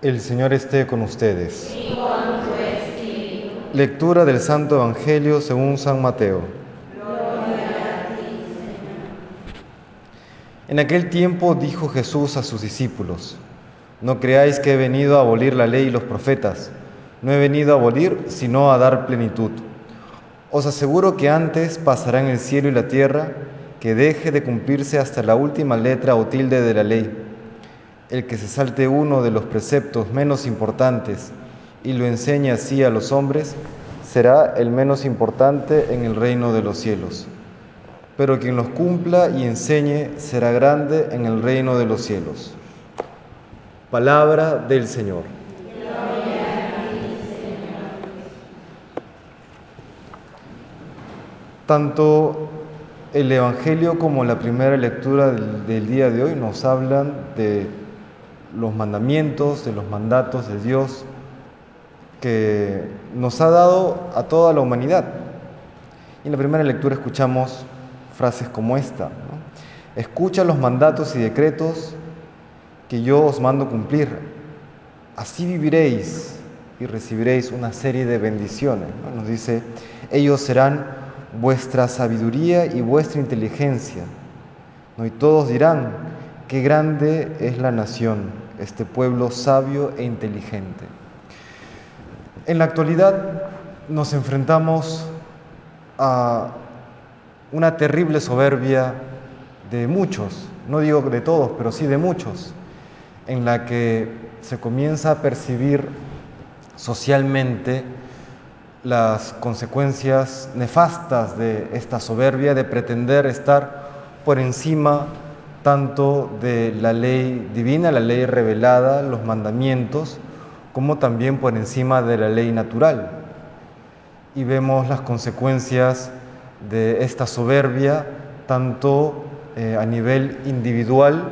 El Señor esté con ustedes. Lectura del Santo Evangelio según San Mateo. En aquel tiempo dijo Jesús a sus discípulos, no creáis que he venido a abolir la ley y los profetas, no he venido a abolir, sino a dar plenitud. Os aseguro que antes pasarán el cielo y la tierra que deje de cumplirse hasta la última letra o tilde de la ley el que se salte uno de los preceptos menos importantes y lo enseñe así a los hombres, será el menos importante en el reino de los cielos. Pero quien los cumpla y enseñe será grande en el reino de los cielos. Palabra del Señor. Tanto el Evangelio como la primera lectura del, día de hoy nos hablan de los mandamientos, de los mandatos de Dios que nos ha dado a toda la humanidad. Y en la primera lectura escuchamos frases como esta. Escucha los mandatos y decretos que yo os mando cumplir. Así viviréis y recibiréis una serie de bendiciones. Nos dice, ellos serán vuestra sabiduría y vuestra inteligencia. Y todos dirán, qué grande es la nación, este pueblo sabio e inteligente. En la actualidad nos enfrentamos a una terrible soberbia de muchos, no digo de todos, pero sí de muchos, en la que se comienza a percibir socialmente las consecuencias nefastas de esta soberbia, de pretender estar por encima tanto de la ley divina, la ley revelada, los mandamientos, como también por encima de la ley natural. Y vemos las consecuencias de esta soberbia tanto eh, a nivel individual,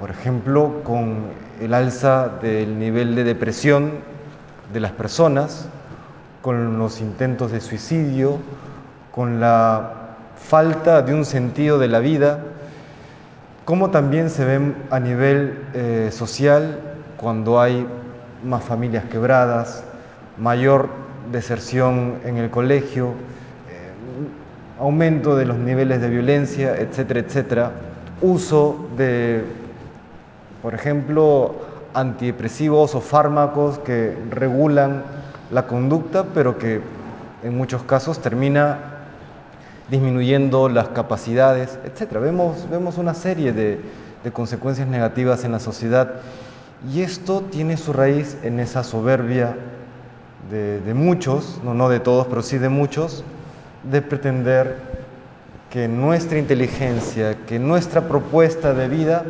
por ejemplo, con el alza del nivel de depresión de las personas, con los intentos de suicidio, con la falta de un sentido de la vida, como también se ve a nivel eh, social cuando hay más familias quebradas, mayor deserción en el colegio, eh, aumento de los niveles de violencia, etcétera, etcétera, uso de, por ejemplo, antidepresivos o fármacos que regulan la conducta, pero que en muchos casos termina disminuyendo las capacidades, etc. Vemos, vemos una serie de, consecuencias negativas en la sociedad y esto tiene su raíz en esa soberbia de, muchos, no, no de todos, pero sí de muchos, de pretender que nuestra inteligencia, que nuestra propuesta de vida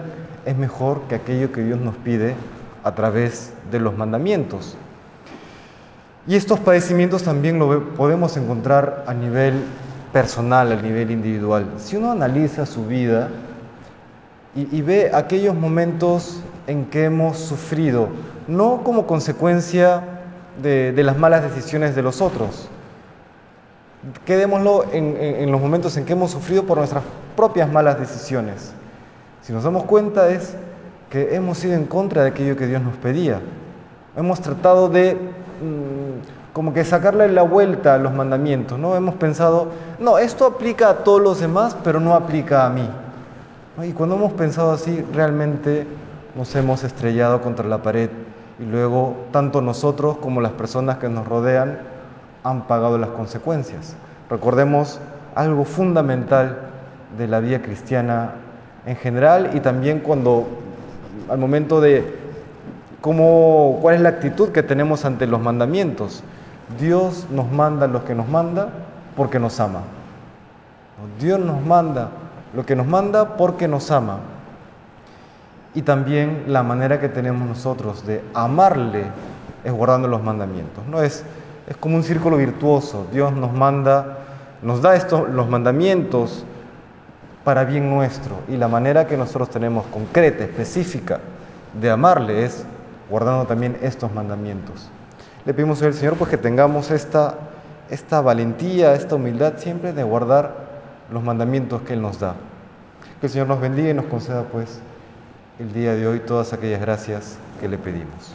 es mejor que aquello que Dios nos pide a través de los mandamientos. Y estos padecimientos también lo podemos encontrar a nivel personal, a nivel individual. Si uno analiza su vida y, ve aquellos momentos en que hemos sufrido, no como consecuencia de, las malas decisiones de los otros, quedémoslo en, en, los momentos en que hemos sufrido por nuestras propias malas decisiones. Si nos damos cuenta es que hemos ido en contra de aquello que Dios nos pedía. Hemos tratado de mm, como que sacarle la vuelta a los mandamientos, ¿no? Hemos pensado, no, esto aplica a todos los demás, pero no aplica a mí. Y cuando hemos pensado así, realmente nos hemos estrellado contra la pared y luego tanto nosotros como las personas que nos rodean han pagado las consecuencias. Recordemos algo fundamental de la vida cristiana en general y también cuando al momento de cómo, cuál es la actitud que tenemos ante los mandamientos. Dios nos manda lo que nos manda porque nos ama. Dios nos manda lo que nos manda porque nos ama. Y también la manera que tenemos nosotros de amarle es guardando los mandamientos. ¿no? Es, es como un círculo virtuoso. Dios nos manda, nos da estos, los mandamientos para bien nuestro. Y la manera que nosotros tenemos concreta, específica, de amarle es guardando también estos mandamientos. Le pedimos al Señor pues que tengamos esta, esta valentía, esta humildad siempre de guardar los mandamientos que Él nos da. Que el Señor nos bendiga y nos conceda pues el día de hoy todas aquellas gracias que le pedimos.